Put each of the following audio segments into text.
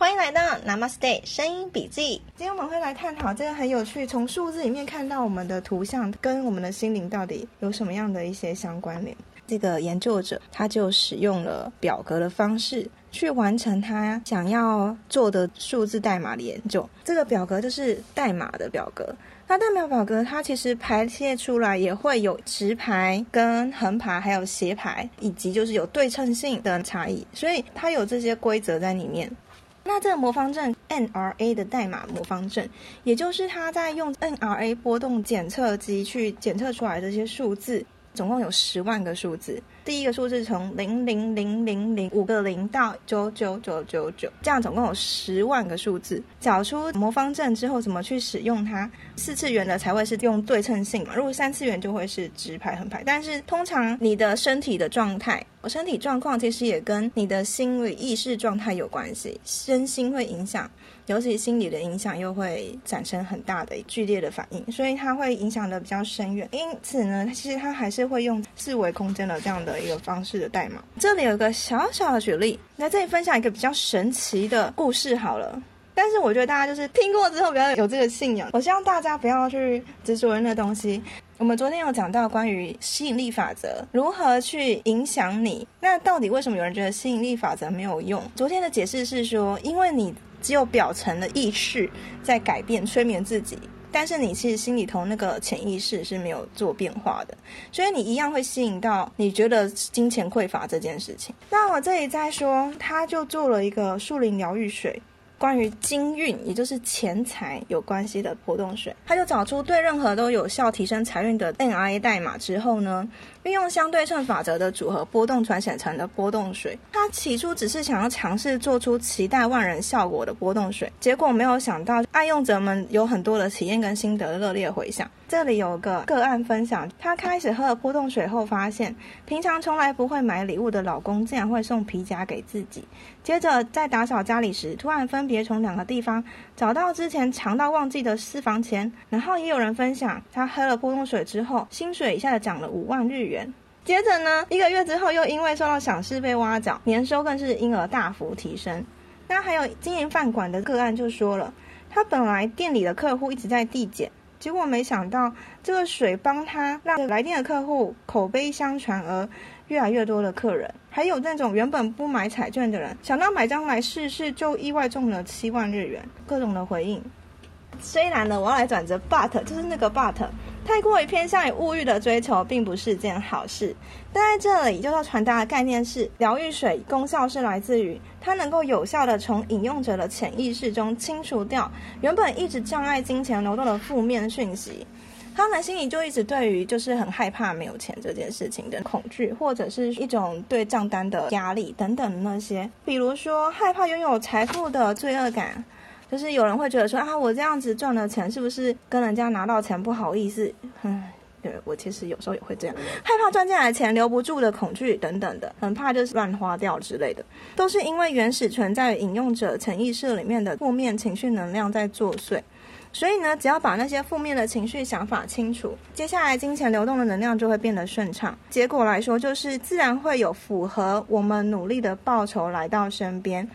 欢迎来到 Namaste 声音笔记。今天我们会来探讨这个很有趣，从数字里面看到我们的图像跟我们的心灵到底有什么样的一些相关联。这个研究者他就使用了表格的方式去完成他想要做的数字代码的研究。这个表格就是代码的表格。那代码表格它其实排列出来也会有直排、跟横排，还有斜排，以及就是有对称性的差异，所以它有这些规则在里面。那这个魔方阵 NRA 的代码魔方阵，也就是它在用 NRA 波动检测机去检测出来这些数字。总共有十万个数字，第一个数字从零零零零零五个零到九九九九九，这样总共有十万个数字。找出魔方阵之后，怎么去使用它？四次元的才会是用对称性嘛，如果三次元就会是直排横排。但是通常你的身体的状态，我身体状况其实也跟你的心理意识状态有关系，身心会影响。尤其心理的影响又会产生很大的剧烈的反应，所以它会影响的比较深远。因此呢，其实它还是会用四维空间的这样的一个方式的代码。这里有一个小小的举例，来这里分享一个比较神奇的故事好了。但是我觉得大家就是听过之后不要有这个信仰，我希望大家不要去执着那东西。我们昨天有讲到关于吸引力法则如何去影响你，那到底为什么有人觉得吸引力法则没有用？昨天的解释是说，因为你。只有表层的意识在改变、催眠自己，但是你其实心里头那个潜意识是没有做变化的，所以你一样会吸引到你觉得金钱匮乏这件事情。那我这里再说，他就做了一个树林疗愈水。关于金运，也就是钱财有关系的波动水，他就找出对任何都有效提升财运的 N I A 代码之后呢，运用相对称法则的组合波动传显成的波动水。他起初只是想要尝试做出期待万人效果的波动水，结果没有想到爱用者们有很多的体验跟心得热烈回响。这里有个个案分享，她开始喝了波动水后，发现平常从来不会买礼物的老公竟然会送皮夹给自己。接着在打扫家里时，突然分别从两个地方找到之前藏到忘记的私房钱。然后也有人分享，他喝了波动水之后，薪水一下子涨了五万日元。接着呢，一个月之后又因为受到赏识被挖角，年收更是因而大幅提升。那还有经营饭馆的个案就说了，他本来店里的客户一直在递减。结果没想到，这个水帮他让来电的客户口碑相传，而越来越多的客人，还有那种原本不买彩券的人，想到买张来试试，就意外中了七万日元。各种的回应。虽然呢，我要来转折，but 就是那个 but，太过于偏向于物欲的追求，并不是件好事。但在这里，就要传达的概念是，疗愈水功效是来自于它能够有效的从饮用者的潜意识中清除掉原本一直障碍金钱流动的负面讯息。他们心里就一直对于就是很害怕没有钱这件事情的恐惧，或者是一种对账单的压力等等那些，比如说害怕拥有财富的罪恶感。就是有人会觉得说啊，我这样子赚了钱，是不是跟人家拿到钱不好意思？嗯，对我其实有时候也会这样，害怕赚进来钱留不住的恐惧等等的，很怕就是乱花掉之类的，都是因为原始存在引用者潜意识里面的负面情绪能量在作祟。所以呢，只要把那些负面的情绪想法清除，接下来金钱流动的能量就会变得顺畅。结果来说，就是自然会有符合我们努力的报酬来到身边。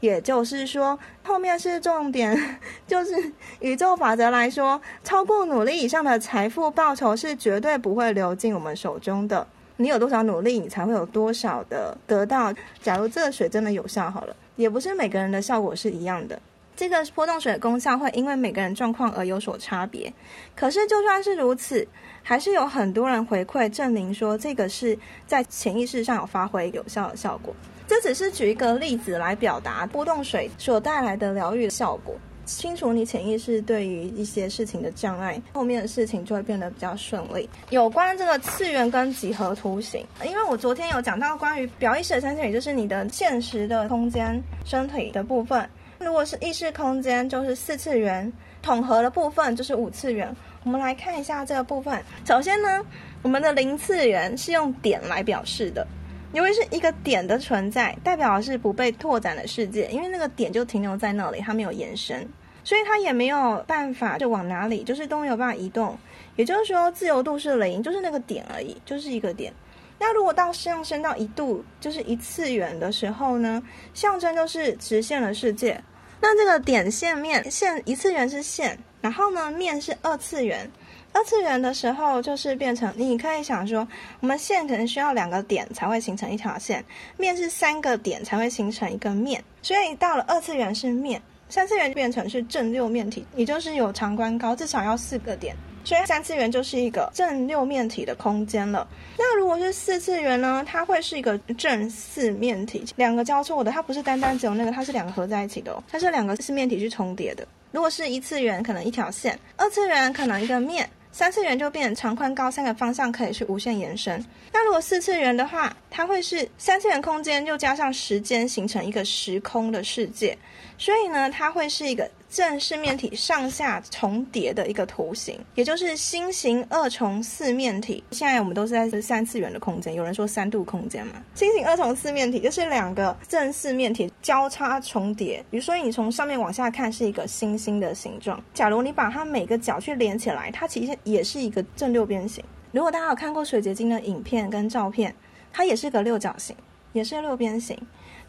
也就是说，后面是重点，就是宇宙法则来说，超过努力以上的财富报酬是绝对不会流进我们手中的。你有多少努力，你才会有多少的得到。假如这个水真的有效，好了，也不是每个人的效果是一样的。这个波动水的功效会因为每个人状况而有所差别。可是就算是如此，还是有很多人回馈证明说，这个是在潜意识上有发挥有效的效果。这只是举一个例子来表达波动水所带来的疗愈效果，清除你潜意识对于一些事情的障碍，后面的事情就会变得比较顺利。有关这个次元跟几何图形，因为我昨天有讲到关于表意识的三次元，就是你的现实的空间、身体的部分；如果是意识空间，就是四次元；统合的部分就是五次元。我们来看一下这个部分。首先呢，我们的零次元是用点来表示的。因为是一个点的存在，代表的是不被拓展的世界，因为那个点就停留在那里，它没有延伸，所以它也没有办法就往哪里，就是都没有办法移动。也就是说，自由度是零，就是那个点而已，就是一个点。那如果到上升到一度，就是一次元的时候呢，象征就是直线的世界，那这个点线面线一次元是线，然后呢面是二次元。二次元的时候就是变成，你可以想说，我们线可能需要两个点才会形成一条线，面是三个点才会形成一个面，所以到了二次元是面，三次元就变成是正六面体，也就是有长宽高，至少要四个点。所以三次元就是一个正六面体的空间了。那如果是四次元呢？它会是一个正四面体，两个交错的，它不是单单只有那个，它是两个合在一起的哦。它是两个四面体去重叠的。如果是一次元，可能一条线；二次元可能一个面。三次元就变长宽高三个方向可以去无限延伸。那如果四次元的话，它会是三次元空间又加上时间形成一个时空的世界，所以呢，它会是一个。正四面体上下重叠的一个图形，也就是星形二重四面体。现在我们都是在三次元的空间，有人说三度空间嘛。星形二重四面体就是两个正四面体交叉重叠。比如说你从上面往下看是一个星星的形状，假如你把它每个角去连起来，它其实也是一个正六边形。如果大家有看过水结晶的影片跟照片，它也是个六角形，也是六边形。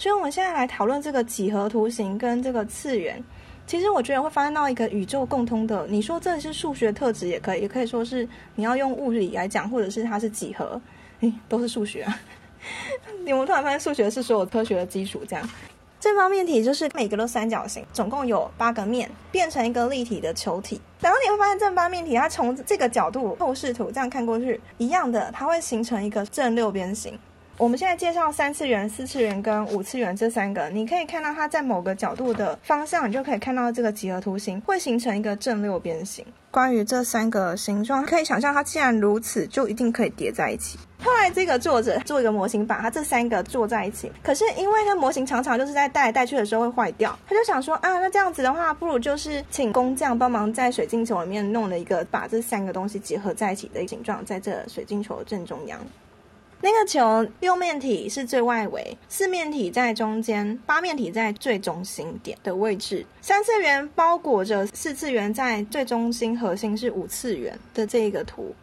所以我们现在来讨论这个几何图形跟这个次元。其实我觉得会发现到一个宇宙共通的，你说这是数学特质也可以，也可以说是你要用物理来讲，或者是它是几何，诶，都是数学。啊你们突然发现数学是所有科学的基础，这样正方面体就是每个都三角形，总共有八个面，变成一个立体的球体。然后你会发现正八面体，它从这个角度透视图这样看过去，一样的，它会形成一个正六边形。我们现在介绍三次元、四次元跟五次元这三个，你可以看到它在某个角度的方向，你就可以看到这个几何图形会形成一个正六边形。关于这三个形状，可以想象它既然如此，就一定可以叠在一起。后来这个作者做一个模型，把它这三个做在一起。可是因为它模型常常就是在带来带去的时候会坏掉，他就想说啊，那这样子的话，不如就是请工匠帮忙在水晶球里面弄了一个把这三个东西结合在一起的形状，在这水晶球正中央。那个球六面体是最外围，四面体在中间，八面体在最中心点的位置。三次元包裹着四次元，在最中心核心是五次元的这一个图。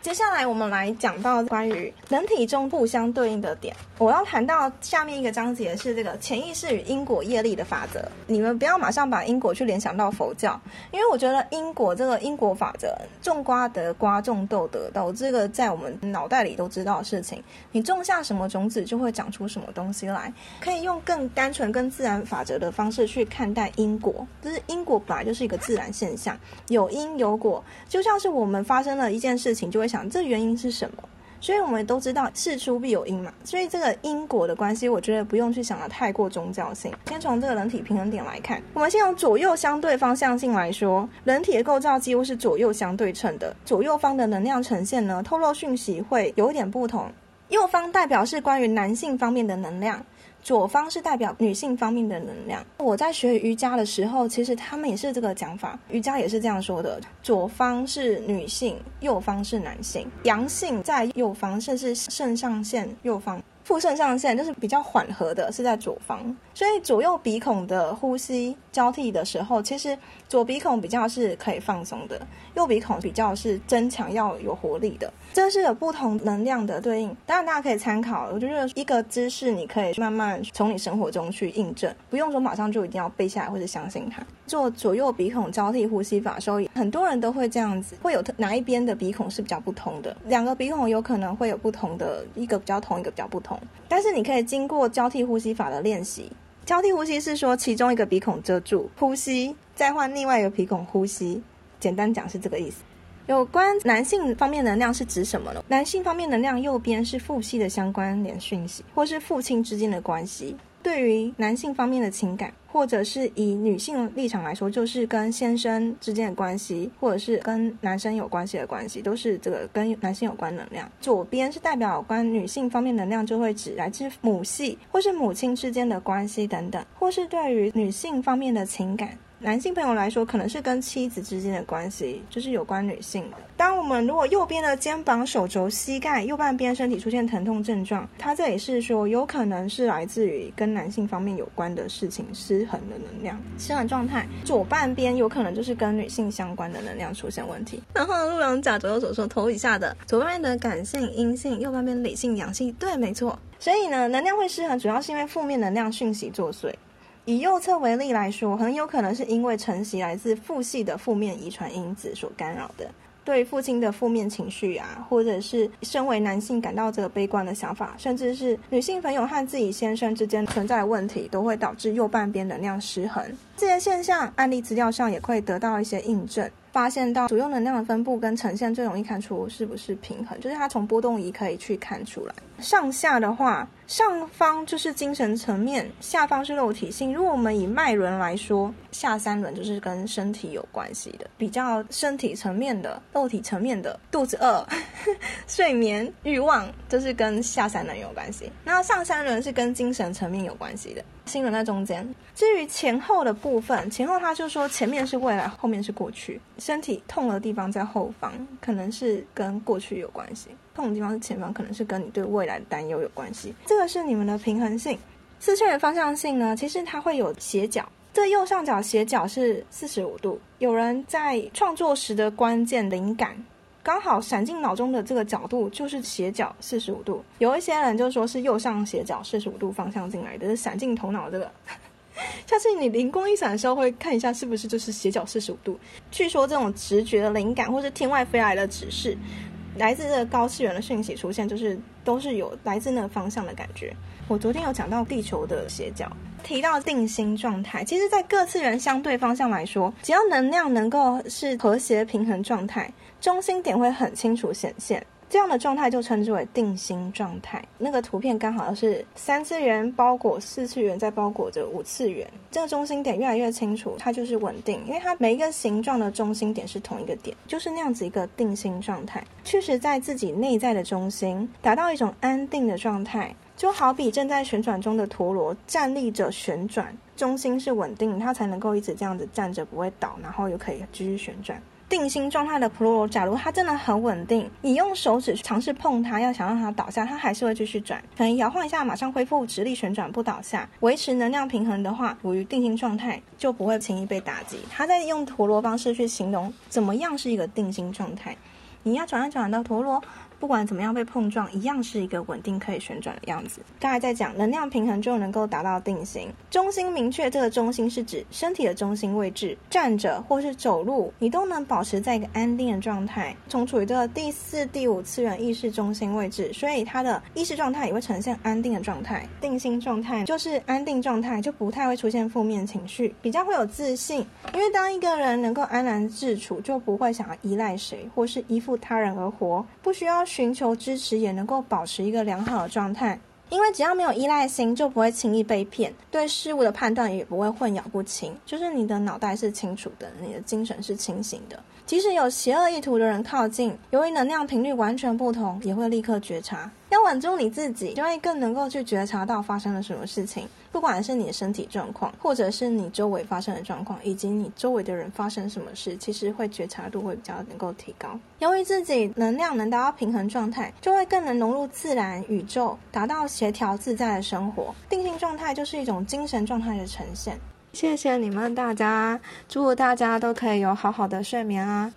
接下来我们来讲到关于人体中互相对应的点。我要谈到下面一个章节是这个潜意识与因果业力的法则。你们不要马上把因果去联想到佛教，因为我觉得因果这个因果法则，种瓜得瓜，种豆得豆，这个在我们脑袋里都知道的事情。你种下什么种子，就会长出什么东西来。可以用更单纯、更自然法则的方式去看待因果，就是因果本来就是一个自然现象，有因有果，就像是我们发生了一件事情，就会。想这原因是什么？所以我们都知道事出必有因嘛，所以这个因果的关系，我觉得不用去想的太过宗教性。先从这个人体平衡点来看，我们先从左右相对方向性来说，人体的构造几乎是左右相对称的，左右方的能量呈现呢，透露讯息会有点不同。右方代表是关于男性方面的能量。左方是代表女性方面的能量。我在学瑜伽的时候，其实他们也是这个讲法，瑜伽也是这样说的：左方是女性，右方是男性，阳性在右方，甚至肾上腺右方。副肾上腺就是比较缓和的，是在左方，所以左右鼻孔的呼吸交替的时候，其实左鼻孔比较是可以放松的，右鼻孔比较是增强要有活力的，这是有不同能量的对应。当然大家可以参考，我觉得一个姿势你可以慢慢从你生活中去印证，不用说马上就一定要背下来或者相信它。做左右鼻孔交替呼吸法的时候，很多人都会这样子，会有哪一边的鼻孔是比较不同的，两个鼻孔有可能会有不同的，一个比较同，一个比较不同。但是你可以经过交替呼吸法的练习。交替呼吸是说，其中一个鼻孔遮住呼吸，再换另外一个鼻孔呼吸。简单讲是这个意思。有关男性方面能量是指什么呢？男性方面能量右边是父系的相关联讯息，或是父亲之间的关系。对于男性方面的情感，或者是以女性立场来说，就是跟先生之间的关系，或者是跟男生有关系的关系，都是这个跟男性有关能量。左边是代表关女性方面能量，就会指来自母系或是母亲之间的关系等等，或是对于女性方面的情感。男性朋友来说，可能是跟妻子之间的关系，就是有关女性的。当我们如果右边的肩膀、手肘、膝盖、右半边身体出现疼痛症状，它这里是说有可能是来自于跟男性方面有关的事情失衡的能量，失衡状态。左半边有可能就是跟女性相关的能量出现问题。然后陆阳甲左右手说头以下的左半边的感性阴性，右半边理性阳性，对，没错。所以呢，能量会失衡，主要是因为负面能量讯息作祟。以右侧为例来说，很有可能是因为承袭来自父系的负面遗传因子所干扰的。对父亲的负面情绪啊，或者是身为男性感到这个悲观的想法，甚至是女性朋友和自己先生之间存在的问题，都会导致右半边能量失衡。这些现象案例资料上也会得到一些印证。发现到主要能量的分布跟呈现最容易看出是不是平衡，就是它从波动仪可以去看出来。上下的话，上方就是精神层面，下方是肉体性。如果我们以脉轮来说，下三轮就是跟身体有关系的，比较身体层面的、肉体层面的，肚子饿、睡眠、欲望，就是跟下三轮有关系。那上三轮是跟精神层面有关系的。心轮在中间。至于前后的部分，前后他就说前面是未来，后面是过去。身体痛的地方在后方，可能是跟过去有关系；痛的地方是前方，可能是跟你对未来的担忧有关系。这个是你们的平衡性。四圈的方向性呢，其实它会有斜角，这右上角斜角是四十五度。有人在创作时的关键灵感。刚好闪进脑中的这个角度就是斜角四十五度，有一些人就说是右上斜角四十五度方向进来的，是闪进头脑这个。下次你灵光一闪的时候，会看一下是不是就是斜角四十五度。据说这种直觉的灵感或是天外飞来的指示，来自这个高次元的讯息出现，就是都是有来自那个方向的感觉。我昨天有讲到地球的斜角，提到定心状态，其实在各次元相对方向来说，只要能量能够是和谐平衡状态。中心点会很清楚显现，这样的状态就称之为定心状态。那个图片刚好是三次元包裹四次元，在包裹着五次元。这个中心点越来越清楚，它就是稳定，因为它每一个形状的中心点是同一个点，就是那样子一个定心状态。确实，在自己内在的中心达到一种安定的状态，就好比正在旋转中的陀螺站立着旋转，中心是稳定，它才能够一直这样子站着不会倒，然后又可以继续旋转。定心状态的陀螺，假如它真的很稳定，你用手指去尝试碰它，要想让它倒下，它还是会继续转。可能摇晃一下，马上恢复直立旋转，不倒下，维持能量平衡的话，处于定心状态就不会轻易被打击。他在用陀螺方式去形容怎么样是一个定心状态，你要转来转到陀螺。不管怎么样被碰撞，一样是一个稳定可以旋转的样子。刚才在讲能量平衡就能够达到定型，中心明确。这个中心是指身体的中心位置，站着或是走路，你都能保持在一个安定的状态，从处于这个第四、第五次元意识中心位置，所以他的意识状态也会呈现安定的状态。定心状态就是安定状态，就不太会出现负面情绪，比较会有自信。因为当一个人能够安然自处，就不会想要依赖谁或是依附他人而活，不需要。寻求支持也能够保持一个良好的状态，因为只要没有依赖心，就不会轻易被骗，对事物的判断也不会混淆不清。就是你的脑袋是清楚的，你的精神是清醒的。即使有邪恶意图的人靠近，由于能量频率完全不同，也会立刻觉察。要稳住你自己，就会更能够去觉察到发生了什么事情。不管是你的身体状况，或者是你周围发生的状况，以及你周围的人发生什么事，其实会觉察度会比较能够提高。由于自己能量能达到平衡状态，就会更能融入自然宇宙，达到协调自在的生活。定性状态就是一种精神状态的呈现。谢谢你们大家，祝大家都可以有好好的睡眠啊！